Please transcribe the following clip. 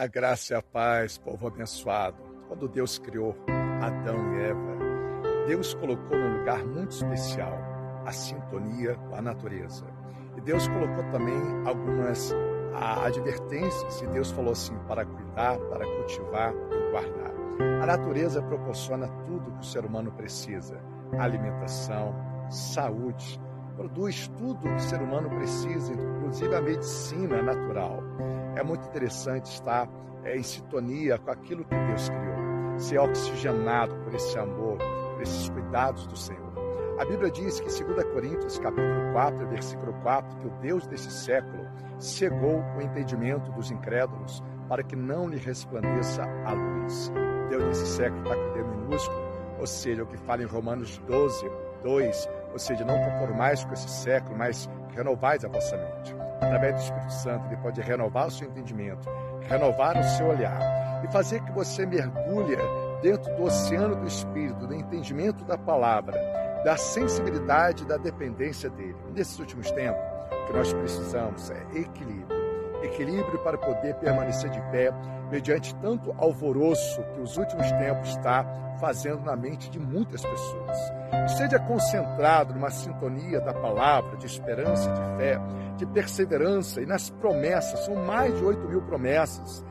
A graça e a paz, povo abençoado. Quando Deus criou Adão e Eva, Deus colocou num lugar muito especial a sintonia com a natureza. E Deus colocou também algumas advertências, e Deus falou assim: para cuidar, para cultivar e guardar. A natureza proporciona tudo que o ser humano precisa: alimentação, saúde, produz tudo que o ser humano precisa, inclusive a medicina natural é muito interessante estar é, em sintonia com aquilo que Deus criou, ser oxigenado por esse amor, por esses cuidados do Senhor. A Bíblia diz que, 2 Coríntios, capítulo 4, versículo 4, que o Deus desse século cegou o entendimento dos incrédulos para que não lhe resplandeça a luz. O Deus desse século está com D minúsculo, ou seja, o que fala em Romanos 12, 2, ou seja, não conformais com esse século, mas renovais a vossa mente através do Espírito Santo, ele pode renovar o seu entendimento, renovar o seu olhar e fazer que você mergulhe dentro do oceano do Espírito, do entendimento da palavra, da sensibilidade da dependência dele. Nesses últimos tempos, o que nós precisamos é equilíbrio. Equilíbrio para poder permanecer de pé mediante tanto alvoroço que os últimos tempos está fazendo na mente de muitas pessoas. Esteja concentrado numa sintonia da palavra, de esperança, de fé, de perseverança e nas promessas. São mais de 8 mil promessas.